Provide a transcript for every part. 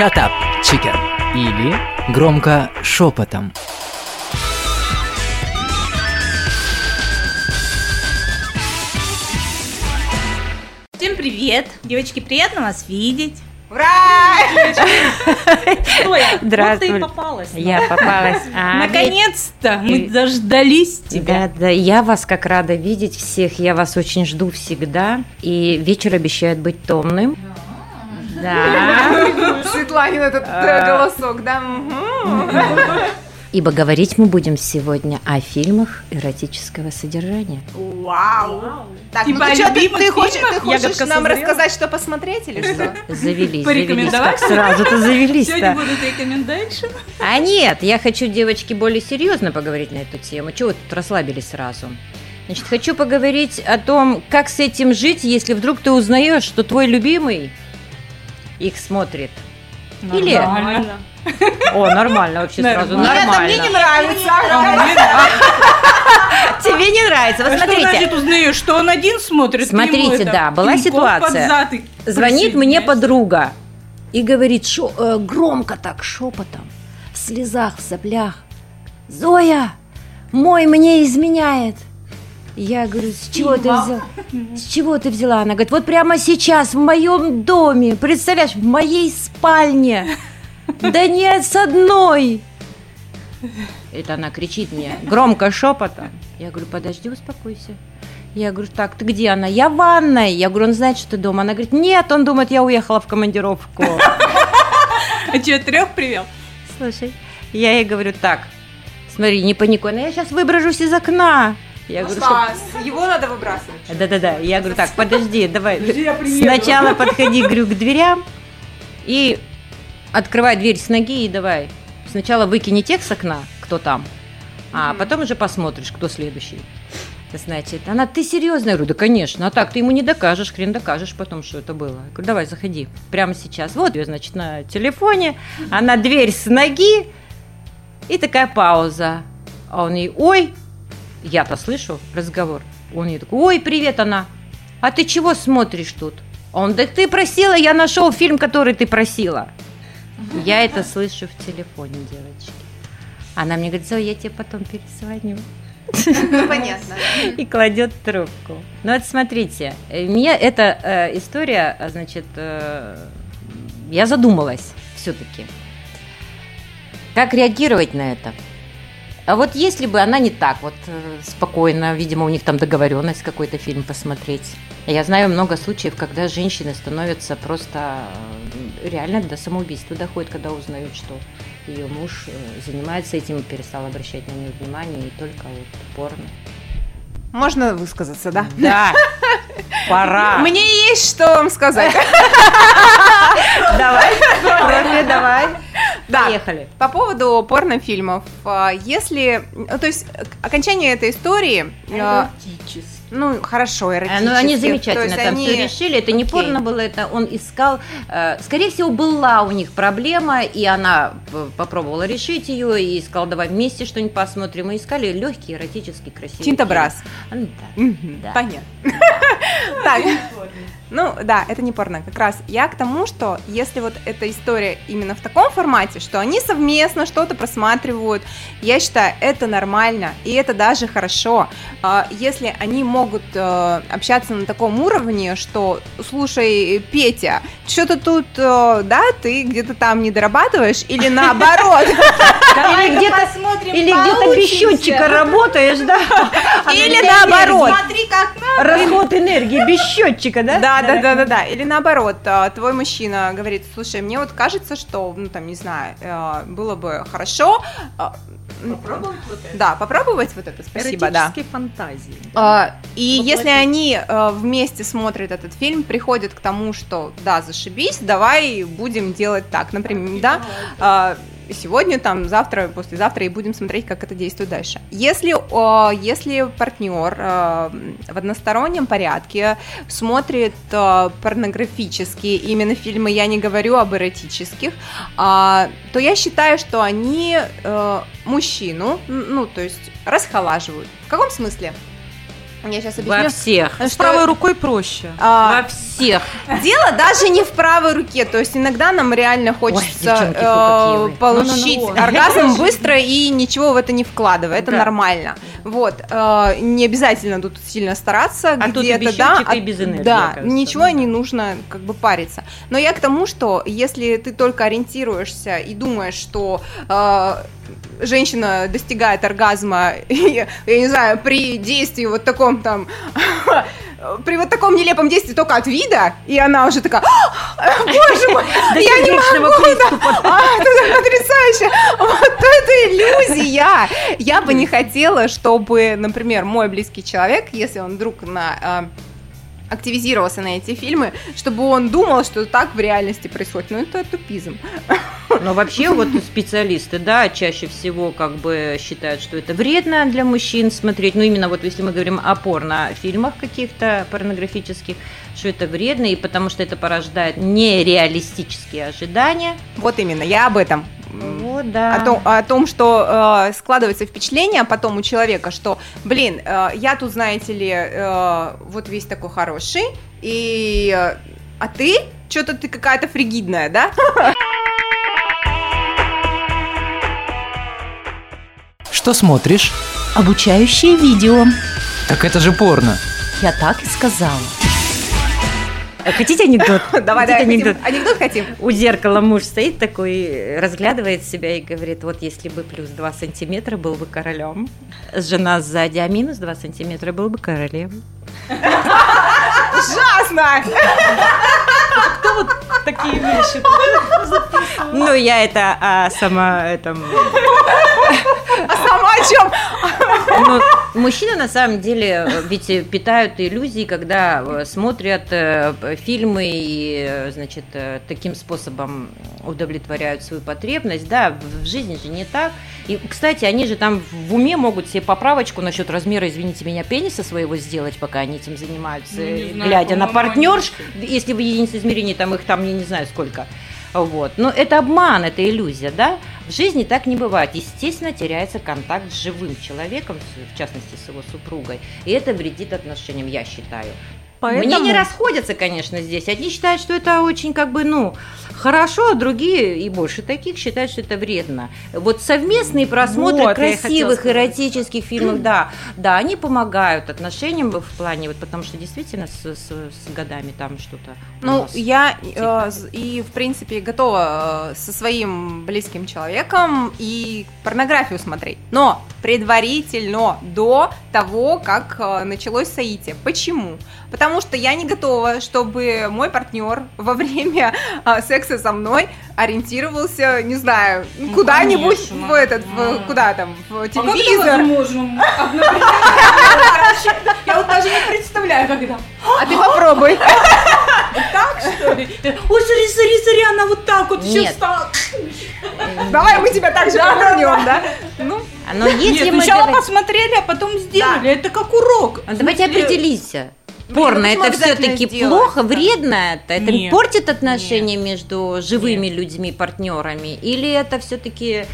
Shut up, chicken. Или громко шепотом. Всем привет! Девочки, приятно вас видеть. Ура! Здравствуй. Вот ты и попалась. Я попалась. А, Наконец-то мы дождались тебя. Да, да, я вас как рада видеть всех, я вас очень жду всегда. И вечер обещает быть томным. Да. Светланин этот э, голосок, да? Ибо говорить мы будем сегодня о фильмах эротического содержания. Вау! Так, Типа ну ты что, ты, ты хочешь, ты хочешь «Ягодка нам созрела»? рассказать, что посмотреть или что? Завелись, завелись сразу-то завелись Сегодня то будут рекомендации. А нет, я хочу, девочки, более серьезно поговорить на эту тему. Чего вы тут расслабились сразу? Значит, хочу поговорить о том, как с этим жить, если вдруг ты узнаешь, что твой любимый их смотрит. Или... Нормально. О, нормально вообще сразу, Нормально. Нет, мне не нравится. Тебе не нравится, вот А что смотрите. значит узнаешь, что он один смотрит? Смотрите, да, была ситуация. Звонит мне подруга и говорит э, громко так, шепотом, в слезах, в соплях. Зоя, мой мне изменяет. Я говорю, с чего ты взяла? С чего ты взяла? Она говорит, вот прямо сейчас в моем доме, представляешь, в моей спальне. Да нет, с одной. Это она кричит мне громко шепотом. Я говорю, подожди, успокойся. Я говорю, так, ты где она? Я в ванной. Я говорю, он знает, что ты дома. Она говорит, нет, он думает, я уехала в командировку. А что, трех привел? Слушай, я ей говорю, так, смотри, не паникуй, но я сейчас выброшусь из окна. Я говорю, что... Его надо выбрасывать. Да-да-да, я говорю, так, подожди, давай. приеду. Сначала подходи, говорю, к дверям и открывай дверь с ноги и давай. Сначала выкини тех с окна, кто там, а потом уже посмотришь, кто следующий. Значит, она, ты серьезно? Я говорю, да, конечно. А так ты ему не докажешь, хрен докажешь потом, что это было. Я говорю, давай, заходи. Прямо сейчас. Вот ее, значит, на телефоне. Она дверь с ноги. И такая пауза. А он ей, ой, я-то слышу разговор. Он ей такой, ой, привет, она. А ты чего смотришь тут? Он, да ты просила, я нашел фильм, который ты просила. Я это слышу в телефоне, девочки. Она мне говорит, Зоя, я тебе потом перезвоню. Ну, понятно. И кладет трубку. Ну вот смотрите, меня эта э, история, значит, э, я задумалась все-таки. Как реагировать на это? А вот если бы она не так вот э, спокойно, видимо, у них там договоренность какой-то фильм посмотреть. Я знаю много случаев, когда женщины становятся просто э, реально до самоубийства доходят, когда узнают, что ее муж э, занимается этим и перестал обращать на нее внимание и только вот порно. Можно высказаться, да? Да, пора. Мне есть что вам сказать. Давай, давай. Да. Поехали. По поводу порнофильмов, а, если, ну, то есть э, окончание этой истории, э, ну хорошо, А, эротически. Ну, они замечательно есть там они- все решили. Это не Окей. порно было, это он искал. э, Скорее всего, была у них проблема, и она п- попробовала решить ее, и сказала, давай вместе что-нибудь посмотрим. И искали легкий, эротический, красивый. Мгм, Да. Понятно. Так, ну да, это не порно. Как раз я к тому, что если вот эта история именно в таком формате, что они совместно что-то просматривают, я считаю, это нормально, и это даже хорошо. А, Если они могут э, общаться на таком уровне, что, слушай, Петя, что-то тут, э, да, ты где-то там не дорабатываешь, или наоборот, Или где-то или где-то без счетчика работаешь, да? или наоборот. Смотри, как Расход энергии без счетчика, да? Да, да, да, да, да. Или наоборот, а, твой мужчина говорит, слушай, мне вот кажется, что, ну там, не знаю, э, было бы хорошо. а, м, Да, попробовать вот это, спасибо, да. фантазии. А, И если они э, вместе смотрят этот фильм, приходят к тому, что да, зашибись, давай будем делать так, например, да, а, сегодня, там, завтра, послезавтра и будем смотреть, как это действует дальше. Если, если партнер э, в одностороннем порядке смотрит э, порнографические именно фильмы, я не говорю об эротических, а, то я считаю, что они э, мужчину, ну, то есть расхолаживают. В каком смысле? Я сейчас Во объясню. всех. Что- С правой рукой проще. А, Во всех. Дело даже не в правой руке, то есть иногда нам реально хочется девчонки, фу, э, какие вы. получить Ну-ну-ну. оргазм быстро и ничего в это не вкладывая, это Да. нормально. Вот, э, не обязательно тут сильно стараться, А где-то без да, и без энергии, да, кажется. ничего не нужно как бы париться. Но я к тому, что если ты только ориентируешься и думаешь, что э, женщина достигает оргазма, я не знаю, при действии вот таком там при вот таком нелепом действии только от вида, и она уже такая, «А, боже мой, я не могу, а, это потрясающе, вот это иллюзия. Я бы не хотела, чтобы, например, мой близкий человек, если он вдруг на а, активизировался на эти фильмы, чтобы он думал, что так в реальности происходит. Ну, это тупизм. Но вообще вот специалисты, да, чаще всего как бы считают, что это вредно для мужчин смотреть. Ну, именно вот если мы говорим о порнофильмах каких-то порнографических, что это вредно, и потому что это порождает нереалистические ожидания. Вот именно, я об этом. Вот, да. О том, о том, что э, складывается впечатление потом у человека, что, блин, э, я тут, знаете ли, э, вот весь такой хороший, и... э, а ты? Что-то ты какая-то фригидная, да? Что смотришь? Обучающее видео. Так это же порно. Я так и сказала. А Хотите анекдот? Давай, давай, анекдот? хотим- анекдот хотим. У зеркала муж стоит такой, разглядывает себя и говорит, вот если бы плюс 2 сантиметра, был бы королем. Жена сзади, а минус 2 сантиметра, был бы королем. Ужасно! Такие вещи. Ну, я это а, сама... А о чем? Ну, мужчины на самом деле ведь питают иллюзии, когда э, смотрят э, фильмы и, э, значит, таким способом удовлетворяют свою потребность. Да, в жизни же не так. И, кстати, они же там в уме могут себе поправочку насчет размера, извините меня, пениса своего сделать, пока они этим занимаются, Ну, знаю, глядя на партнерш, если в единице измерения там их там, я не знаю сколько. Вот. Но это обман, это иллюзия, да? В жизни так не бывает. Естественно, теряется контакт с живым человеком, в частности, с его супругой. И это вредит отношениям, я считаю. Поэтому- Мнения расходятся, конечно, здесь. Одни считают, что это очень, как бы, ну, хорошо, а другие, и больше таких, считают, что это вредно. Вот совместные просмотры Вот, красивых эротических фильмов, да, да, они помогают отношениям в плане, вот, потому что действительно с, с- с годами там что-то у Ну, нас. я э, з- и, в принципе, готова э, со своим близким человеком и порнографию смотреть. Но предварительно, до того, как э, началось соитие. Почему? Потому что я не готова, чтобы мой партнер во время э, секса со мной ориентировался, не знаю, Ну, куда-нибудь конечно. в этот, в- куда там, в А телевизор. Я вот даже не представляю, когда. А ты попробуй. Так, что ли? Ой, смотри, смотри, смотри, она вот так вот еще встала. Давай мы тебя так же повернем, да? Ну, Но если Нет, мы сначала говорим- посмотрели, а потом сделали. Это как урок. А Давайте смысле, определись. ну Порно это все-таки плохо, да? вредно это? Это Нет. портит отношения между живыми людьми, партнерами? Или это все-таки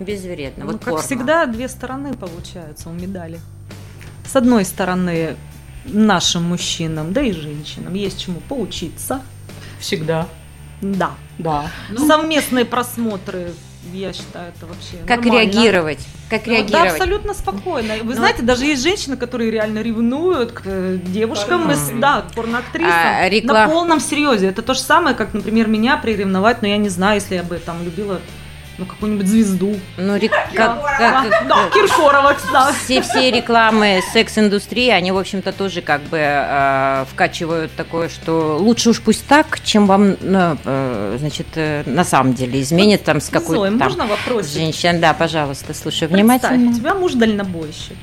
безвредно? Ну, Вот как порно. всегда, две стороны получаются у медали. С одной стороны, нашим мужчинам, да и женщинам есть чему поучиться. Всегда. Да. Да. Совместные просмотры, я считаю, это вообще Как нормально. реагировать? Как Ну, Да, реагировать? абсолютно спокойно. Вы Ну, знаете, даже есть женщины, которые реально ревнуют к э, девушкам, из, Порнографии. да, к порноактрисам А, рекла- на полном серьезе. Это то же самое, как, например, меня приревновать, но я не знаю, если я бы там любила ну, какую-нибудь звезду. Ну, рек- как- Да, как- да, Киркорова, кстати. все, все рекламы секс-индустрии, они, в общем-то, тоже как бы э, вкачивают такое, что лучше уж пусть так, чем вам, ну, э, значит, э, на самом деле изменит там с Зоя, какой-то там можно вопросик? женщин. Да, пожалуйста, слушаю Представь, внимательно. у тебя муж дальнобойщик.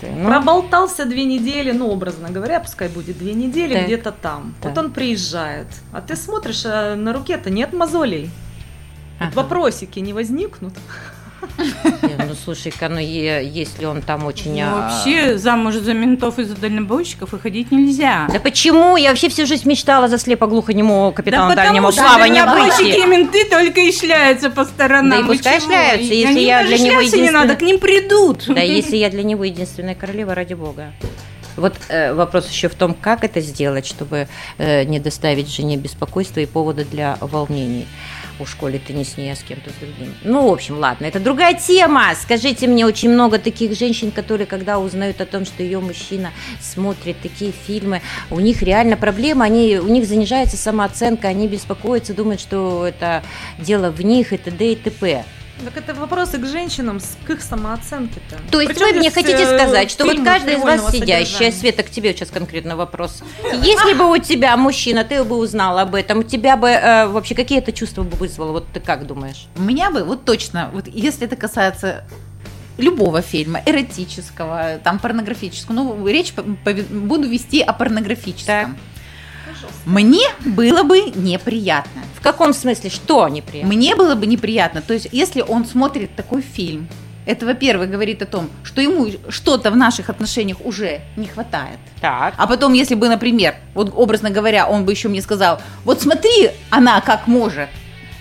Ты, ну, Проболтался две недели, ну, образно говоря, пускай будет две недели Так. где-то там. Вот Так. он приезжает, а ты смотришь, а на руке-то нет мозолей. Ага. Вопросики не возникнут. Ну, слушай-ка, ну, если он там очень... Ну, а, вообще замуж за ментов и за дальнобойщиков выходить нельзя. Да почему? Я вообще всю жизнь мечтала за слепо-глухонемого капитана да дальнего потому что плавания дальнобойщики и выйти. менты только и шляются по сторонам. Да и Вы пускай чего? шляются, если они я даже для него шляться не единственная- надо, к ним придут. Да если я для него единственная королева, ради бога. Вот э, вопрос еще в том, как это сделать, чтобы э, не доставить жене беспокойства и повода для волнений. У школе ты не с ней, а с кем-то другим. Ну, в общем, ладно, это другая тема. Скажите мне, очень много таких женщин, которые, когда узнают о том, что ее мужчина смотрит такие фильмы, у них реально проблема, они, у них занижается самооценка, они беспокоятся, думают, что это дело в них и т.д. и т.п. Так это вопросы к женщинам, к их самооценке-то. То есть Причем вы мне хотите э, сказать, что вот каждая из вас сидящая, содержания? Света, к тебе сейчас конкретно вопрос. Если бы у тебя мужчина, ты бы узнал об этом, у тебя бы э, вообще какие это чувства бы вызвало? Вот ты как думаешь? У меня бы, вот точно, вот если это касается любого фильма, эротического, там порнографического, ну, речь по- пове- буду вести о порнографическом. Мне было бы неприятно. В каком смысле? Что неприятно? Мне было бы неприятно. То есть, если он смотрит такой фильм, это, во-первых, говорит о том, что ему что-то в наших отношениях уже не хватает. Так. А потом, если бы, например, вот образно говоря, он бы еще мне сказал, вот смотри, она как может.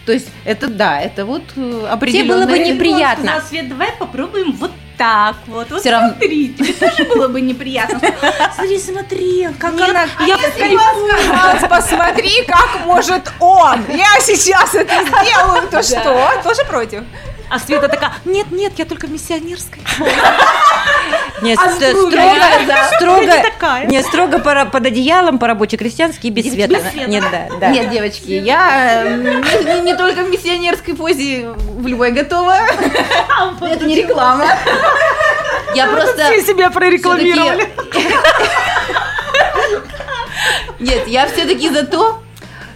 То есть, это да, это вот э, Тебе определенное... было бы неприятно. Сказал, Свет, давай попробуем вот так вот. Вот равно- смотри, тебе тоже было бы неприятно. Смотри, смотри, как она... Я сказал, посмотри, как может он. Я сейчас это сделаю, то что? Тоже против? А Света такая, нет, нет, я только миссионерская. Нет, А строго, строго, строго, не не строго под одеялом, по-рабоче-крестьянски и без света. Нет, да, да. Нет, девочки, я э, не, не- не только в миссионерской позе в любой готова. Это не реклама. Я просто... Все себя прорекламировали. Нет, я все-таки за то,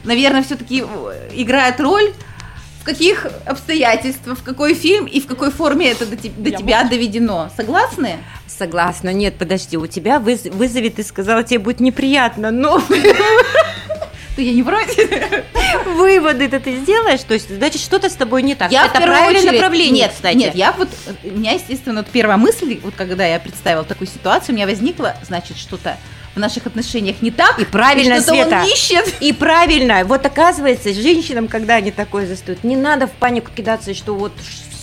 наверное, все-таки играет роль, в каких обстоятельствах, в какой фильм и в какой форме это до, до тебя доведено. Согласны? Согласна. Нет, подожди, у тебя выз- вызовет, ты сказала, тебе будет неприятно, но То я не против. выводы-то ты сделаешь, то есть, значит, что-то с тобой не так. Я Это правильное очередь- направление, нет, кстати. Нет, я вот, у меня, естественно, вот первая мысль, вот когда я представила такую ситуацию, у меня возникла, значит, что-то в наших отношениях не так. И правильно, и Света. он ищет. И правильно, вот оказывается, женщинам, когда они такое застают, не надо в панику кидаться, что вот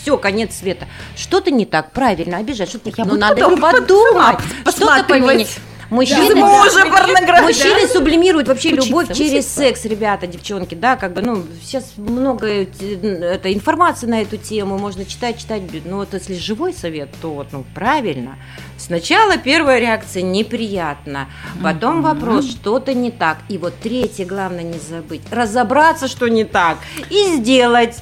все, конец света. Что-то не так, правильно, обижать, что-то Я ну, надо подумать, пос- что-то поменять. Мужчины, мужа порнография. мужчины сублимируют вообще Учиться, любовь через учиться. секс, ребята, девчонки, да, как бы, ну, сейчас много э, это, информации на эту тему, можно читать, читать, но вот если живой совет, то вот, ну, правильно. Сначала первая реакция неприятно, потом вопрос, что-то не так, и вот третье, главное не забыть, разобраться, что не так, и сделать.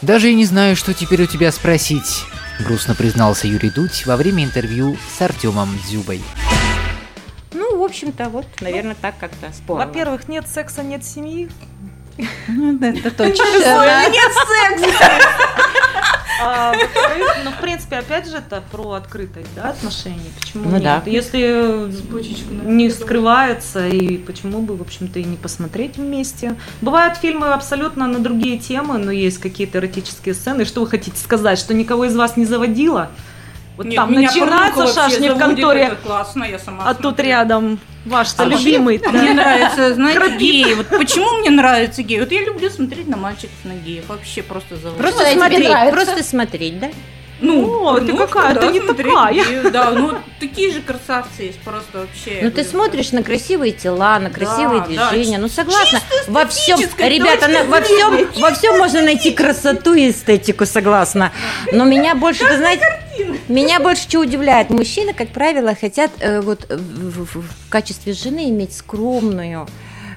Даже и не знаю, что теперь у тебя спросить, грустно признался Юрий Дудь во время интервью с Артемом Дзюбой. Ну, в общем-то, вот, наверное, так как-то спорно. Во-первых, нет секса, нет семьи. Это точно. А, ну, в принципе, опять же, это про открытость, да, отношений. Почему Ну нет? да. Если не скрывается, и почему бы, в общем-то, и не посмотреть вместе. Бывают фильмы абсолютно на другие темы, но есть какие-то эротические сцены. Что вы хотите сказать, что никого из вас не заводило? Вот Нет, там меня начинается шашни в конторе, это классно, я сама а тут смотрю. рядом ваш-то А любимый. Мне нравится, знаете, геи. Вот почему мне нравятся геи? Вот я люблю смотреть на мальчиков, на геев. Вообще просто заводит. Просто смотреть, нравится? просто смотреть, да? Ну, О, ты какая, да, ты не смотреть такая. Да, ну такие же красавцы есть, просто вообще. Ну ты смотришь на красивые тела, на красивые Да, движения. да, ну согласна. Во всем, ребята, на- во всем, во всем можно найти красоту и эстетику, согласна. Но меня больше, вы знаете, меня больше что удивляет. Мужчины, как правило, хотят э, вот в, в- в качестве жены иметь скромную,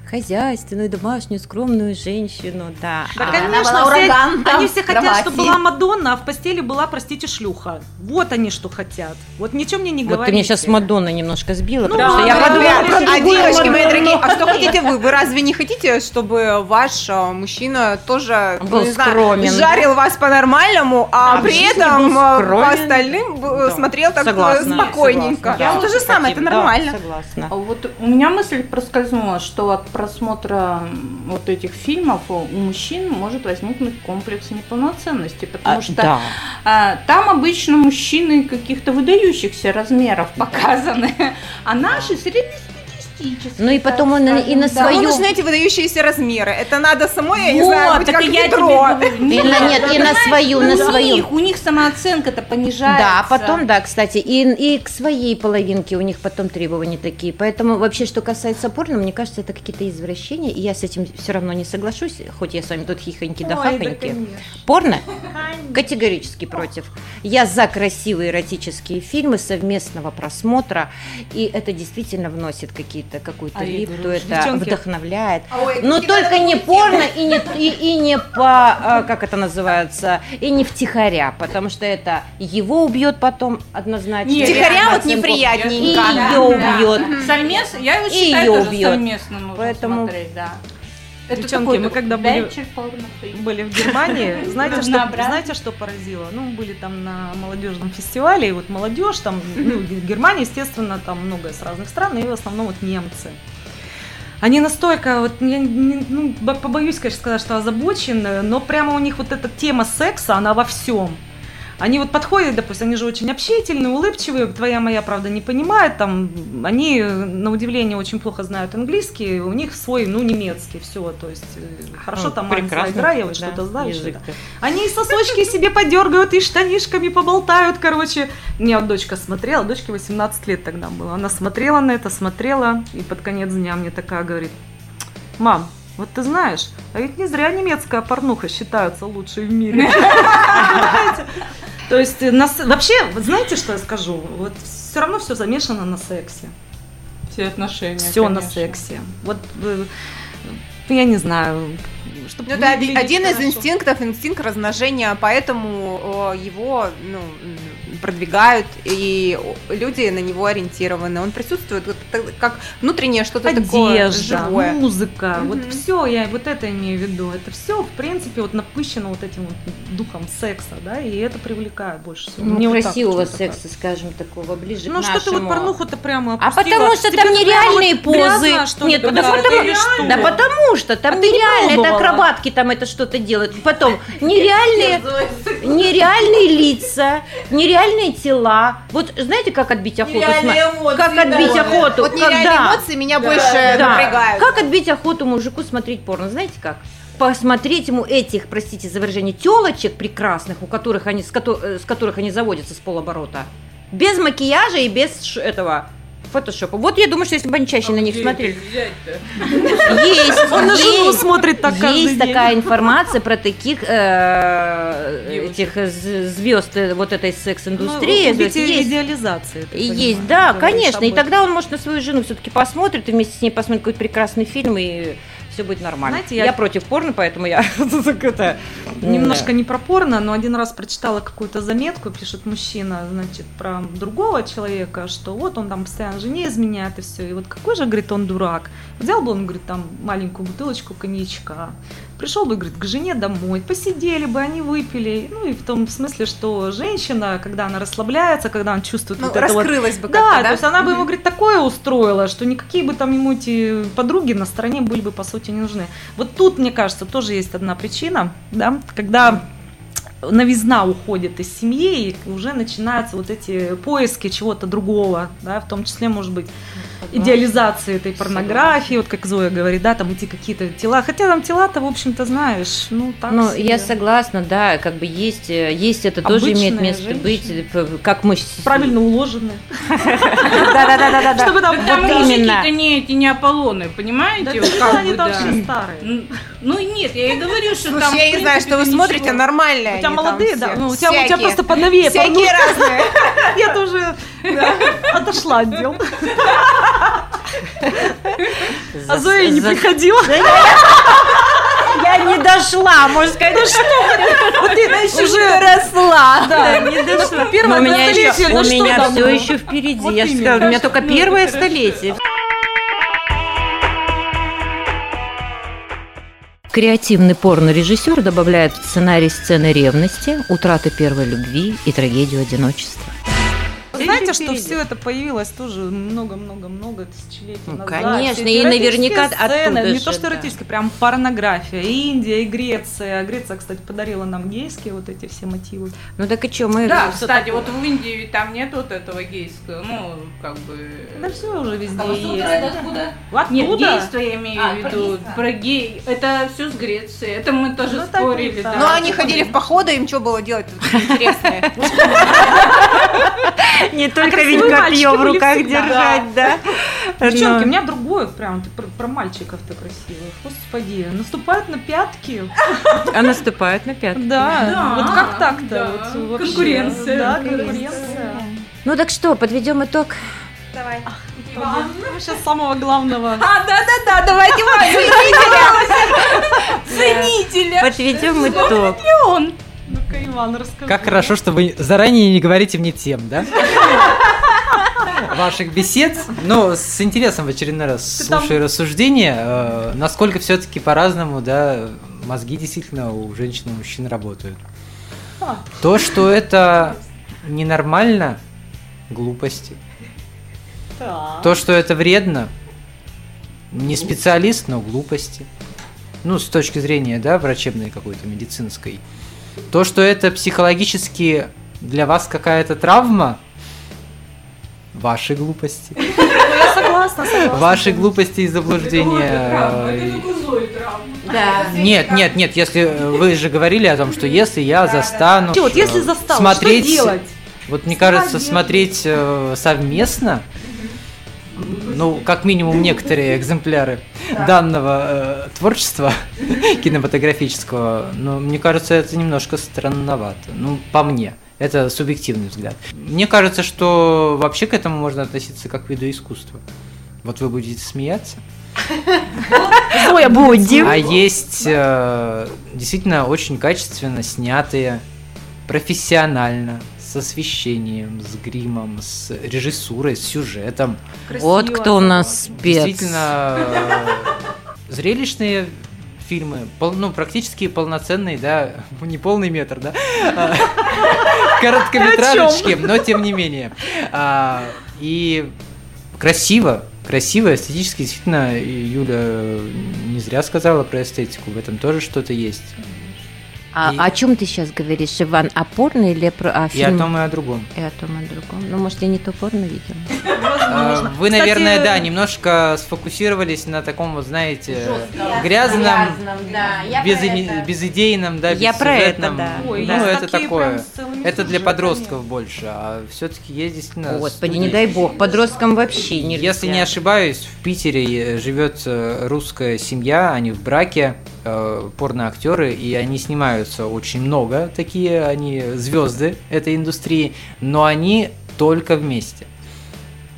хозяйственную, домашнюю, скромную женщину, да. Да, А- конечно, была все- ураган они все хотят, кровати. чтобы была Мадонна, а в постели была, простите, шлюха. Вот они что хотят. Вот ничего мне не Вот ты говорите. меня сейчас с Мадонной немножко сбила, Ну, потому что я да, подумала да, про да. А девочки мои дорогие, а что хотите вы? Вы разве не хотите, чтобы ваш э, мужчина тоже, ну, Был не знаю, скромен, жарил вас по-нормальному, а, А при этом э, по остальным б- Да. смотрел так э, Согласна, спокойненько? согласна, Ну, да. то же самое, это Да, нормально. согласна. А вот у меня мысль проскользнула, что от просмотра вот этих фильмов у у мужчин может возникнуть комплекс неполноценности, потому А, что да. а, там обычно мужчины каких-то выдающихся размеров показаны, а наши среднестатистические Ну и потом он и на Да, свою... ну, нужны эти выдающиеся размеры. Это надо самой, я не Вот, знаю, быть так как и я тебе ведро. говорю. И на- нет, и на свою, на у свою. них, у них самооценка-то понижается. Да, потом, да, кстати, и, и к своей половинке у них потом требования такие. Поэтому вообще, что касается порно, мне кажется, это какие-то извращения, и я с этим все равно не соглашусь, хоть я с вами тут хихоньки да хахоньки. Порно? Категорически против. Я за красивые эротические фильмы совместного просмотра, и это действительно вносит какие-то какую-то А я липту, говорю, это девчонки. вдохновляет. Ой, Но только не порно и не, и, и не по, а, как это называется, и не втихаря, потому что это его убьет потом однозначно. Нет, Втихаря вот неприятненько. И Да, ее да. убьет. Совместно, я его считаю тоже убьет. совместно нужно Поэтому- смотреть, да. Девчонки, мы когда были- были в Германии, знаете что, знаете, что поразило? Ну, были там на молодежном фестивале, и вот молодежь там, ну, Германия, естественно, там много с разных стран, и в основном вот немцы. Они настолько, вот, я ну, бо- побоюсь, конечно, сказать, что озабочены, но прямо у них вот эта тема секса, она во всем. Они вот подходят, допустим, они же очень общительные, улыбчивые, твоя моя, правда, не понимает, там, они, на удивление, очень плохо знают английский, у них свой, ну, немецкий, все, то есть, э, хорошо там Прекрасно, игра, я вот да, что-то знаю, что-то. Они и сосочки себе подергают, и штанишками поболтают, короче. Меня вот дочка смотрела, дочке 18 лет тогда было. Она смотрела на это, смотрела, и под конец дня мне такая говорит, мам, вот ты знаешь, а ведь не зря немецкая порнуха считается лучшей в мире. То есть э, на с- вообще, знаете, что я скажу? Вот все равно все замешано на сексе. Все отношения, Все на конечно. сексе. Вот э, я не знаю, чтобы Ну, это оди- выглядеть один из инстинктов, инстинкт размножения, поэтому его ну, продвигают, и люди на него ориентированы. Он присутствует вот так- как внутреннее что-то такое одежда, живое. музыка, Мгм. вот все, я вот это имею в виду. Это все, в принципе, вот напыщено вот этим вот духом секса, да, и это привлекает больше всего. Ну, Мне так красивого вот что-то секса, скажем, такого ближе Ну к что ты вот порнуху-то прямо А опустила? потому что Тебе там нереальные вот грязно, позы. что ли, Нет, да какая-то потому, что? да потому что там А не нереально, это акробатки там это что-то делают. Потом нереальные, нереальные лица, нереальные тела. Вот знаете, как отбить охоту? сма- как отбить охоту? Вот нереальные когда? эмоции меня больше Да. напрягают. Как отбить охоту мужику смотреть порно? Знаете как? Посмотреть ему этих, простите за выражение, телочек прекрасных, у которых они, с, кото- э, с которых они заводятся с полоборота. Без макияжа и без ш- этого фотошопа. Вот я думаю, что если бы они чаще на них смотрели. Есть, Он на жену смотрит так Есть день. такая информация про таких э, этих звезд вот этой секс-индустрии. Ну, идеализации. есть, да, конечно. И тогда он, может, на свою жену все-таки посмотрит, и вместе с ней посмотрит какой-то прекрасный фильм, и все будет нормально. Знаете, я... я- против порно, поэтому я это... Немножко не про порно, но один раз прочитала какую-то заметку, пишет мужчина, значит, про другого человека, что вот он там постоянно жене изменяет и все. И вот какой же, говорит, он дурак. Взял бы он, говорит, там маленькую бутылочку коньячка, пришел бы, говорит, к жене домой, посидели бы, они выпили. Ну и в том смысле, что женщина, когда она расслабляется, когда она чувствует Ну, вот это вот раскрылась бы да, да? то есть она бы ему, говорит, такое устроила, что никакие бы там ему эти подруги на стороне были бы, по сути, не нужны. Вот тут, мне кажется, тоже есть одна причина, да, когда новизна уходит из семьи, и уже начинаются вот эти поиски чего-то другого, да, в том числе, может быть, идеализации этой порнографии, вот как Зоя говорит, да, там эти какие-то тела, хотя там тела-то, в общем-то, знаешь, ну, так Ну, себе. я согласна, да, как бы есть, э, есть это тоже Обычная имеет место женщина. быть, э, как мы... правильно уложены. Да-да-да-да-да. Чтобы там Вот мужики-то именно. не эти, не Аполлоны, понимаете? Да, они там все старые. Ну нет, я и говорю, что Слушай, там... я не знаю, что вы смотрите, нормальные У тебя молодые, все. да? Ну, у тебя, у тебя Всякие. просто поновее Всякие разные. Я тоже отошла от дел. А Зоя не приходила. Я не дошла, можно сказать, ну что Вот ты уже росла. Да, не дошла. Первое Но у меня еще, ну у меня все еще впереди. Я же сказала, у меня только Ну, первое столетие. Креативный порно-режиссер добавляет в сценарий сцены ревности, утраты первой любви и трагедию одиночества. Понимаете, что все это появилось тоже много-много-много тысячелетий Ну, назад. конечно, и наверняка сцены, оттуда Не же, то, что да. эротические, прям порнография. И Индия, и Греция. Греция, кстати, подарила нам гейские вот эти все мотивы. Ну так и что, мы... Да, кстати, такое. вот в Индии ведь там нет вот этого гейского, ну, как бы... Да все уже везде Камасутра есть. это откуда? Оттуда? Нет, гейство я имею А, в про виду. гейство. Про гей. Это все с Греции. Это мы тоже Ну, спорили. да. да. Ну, они ходили в походы, им что было делать интересное? Не только ведь копье в руках держать, да? Девчонки, у меня другое прям ты про, мальчиков-то красивых. Господи, наступают на пятки. А наступают на пятки. Да, вот как так-то? Конкуренция. Да, конкуренция. Ну так что, подведем итог. Давай. Сейчас самого главного. А, да-да-да, давайте Ценителя. Подведем итог. Ну-ка, Иван, расскажи. Как хорошо, что вы заранее не говорите мне тем, да? Ваших бесед. Ну, с интересом в очередной раз Ты там- слушаю рассуждения, э, насколько все-таки по-разному, да, мозги действительно у женщин и мужчин работают. А. То, что это ненормально, глупости. Так. То, что это вредно, не специалист, но глупости. Ну, с точки зрения, да, врачебной какой-то, медицинской. То, что это психологически для вас какая-то травма, ваши глупости. Я согласна, согласна. Ваши глупости и заблуждения. Да. Нет, нет, нет, если э, вы же говорили о том, что если я застану Вот, если застал, смотреть, вот мне кажется, смотреть э, совместно, ну, как минимум некоторые экземпляры данного э, творчества кинематографического, ну, мне кажется, это немножко странновато. Ну, по мне. Это субъективный взгляд. Мне кажется, что вообще к этому можно относиться как к виду искусства. Вот вы будете смеяться. Зоя, будем. А есть э, действительно очень качественно снятые, профессионально, с освещением, с гримом, с режиссурой, с сюжетом. Вот кто у нас спец. Действительно э, зрелищные фильмы, пол- ну, практически полноценный, да, не полный метр, да, короткометражечки, но тем не менее. А, И красиво, красиво, эстетически, действительно, Юля не зря сказала про эстетику, в этом тоже что-то есть. А И- о чем ты сейчас говоришь, Иван? О порно или про о И о фильме? том, и о другом. И о том, и о другом. Ну, может, я не то порно видела. А, Вы, наверное, да, немножко сфокусировались на таком вот, знаете, грязном, безидейном, да, Я про это, да. Ну, это такое. Это для подростков больше, а все-таки есть действительно. Господи, студии. не дай бог, подросткам вообще нельзя. Если не ошибаюсь, в Питере э, живет э, русская семья, они в браке, э, порноактеры, и они снимаются очень много, такие они звезды этой индустрии, но они только вместе.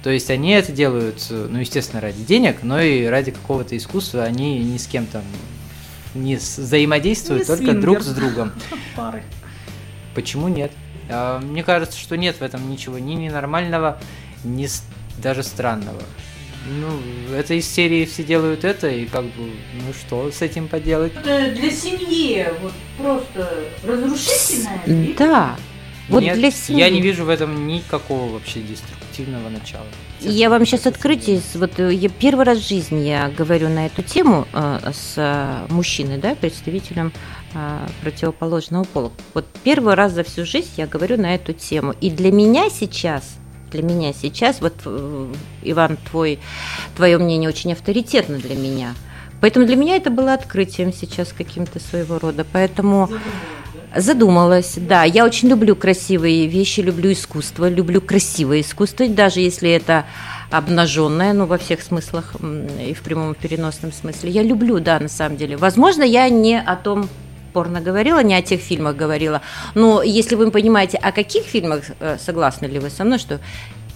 То есть они это делают, э, ну, естественно, ради денег, но и ради какого-то искусства. Они ни с кем там не взаимодействуют, Не только друг свингер. с другом. Пары. Почему нет? А, Мне кажется, что нет в этом ничего ни ненормального, ни даже странного. Ну, это из серии все делают это, и как бы, ну что с этим поделать? Это для семьи вот просто разрушительная вещь. Да. Вот Нет, для семьи. я не вижу в этом никакого вообще деструктивного начала. Я вам сейчас открытие, вот э, я первый раз в жизни я говорю на эту тему э, с э, мужчиной, да, представителем э, противоположного пола. Вот первый раз за всю жизнь я говорю на эту тему. И для меня сейчас, для меня сейчас, вот э, Иван, твой, твое мнение очень авторитетно для меня. Поэтому для меня это было открытием сейчас каким-то своего рода. Поэтому Задумалась, да. Я очень люблю красивые вещи, люблю искусство, люблю красивое искусство, даже если это обнаженное, ну, во всех смыслах и в прямом и переносном смысле. Я люблю, да, на самом деле. Возможно, я не о том порно говорила, не о тех фильмах говорила. Но если вы понимаете, о каких фильмах, э, согласны ли вы со мной, что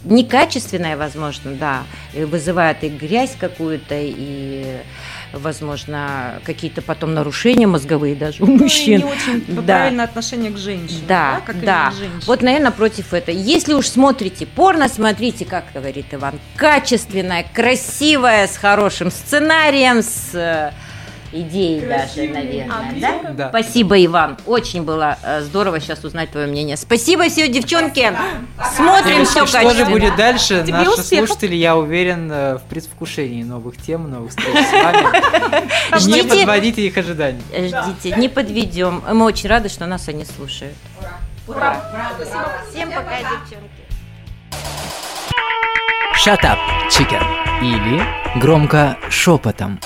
некачественное, возможно, да, и вызывает и грязь какую-то, и, возможно, какие-то потом нарушения мозговые даже у Ну, и мужчин. не очень Да. правильное отношение к женщине. Да, как да. именно к женщине. Вот, наверное, против этого. Если уж смотрите порно, смотрите, как говорит Иван, качественное, красивое, с хорошим сценарием, с, э, идеи даже, наверное, да? Да. Спасибо, Иван. Очень было э, здорово сейчас узнать твое мнение. Спасибо все, девчонки. Смотрим все Что же будет дальше? Тебе Наши успехов. слушатели, я уверен, э, в предвкушении новых тем, новых встреч с вами. Не подводите их ожиданий. ждите, не подведем. Мы очень рады, что нас они слушают. Ура! Всем пока, девчонки. Shut up, chicken. Или громко шепотом.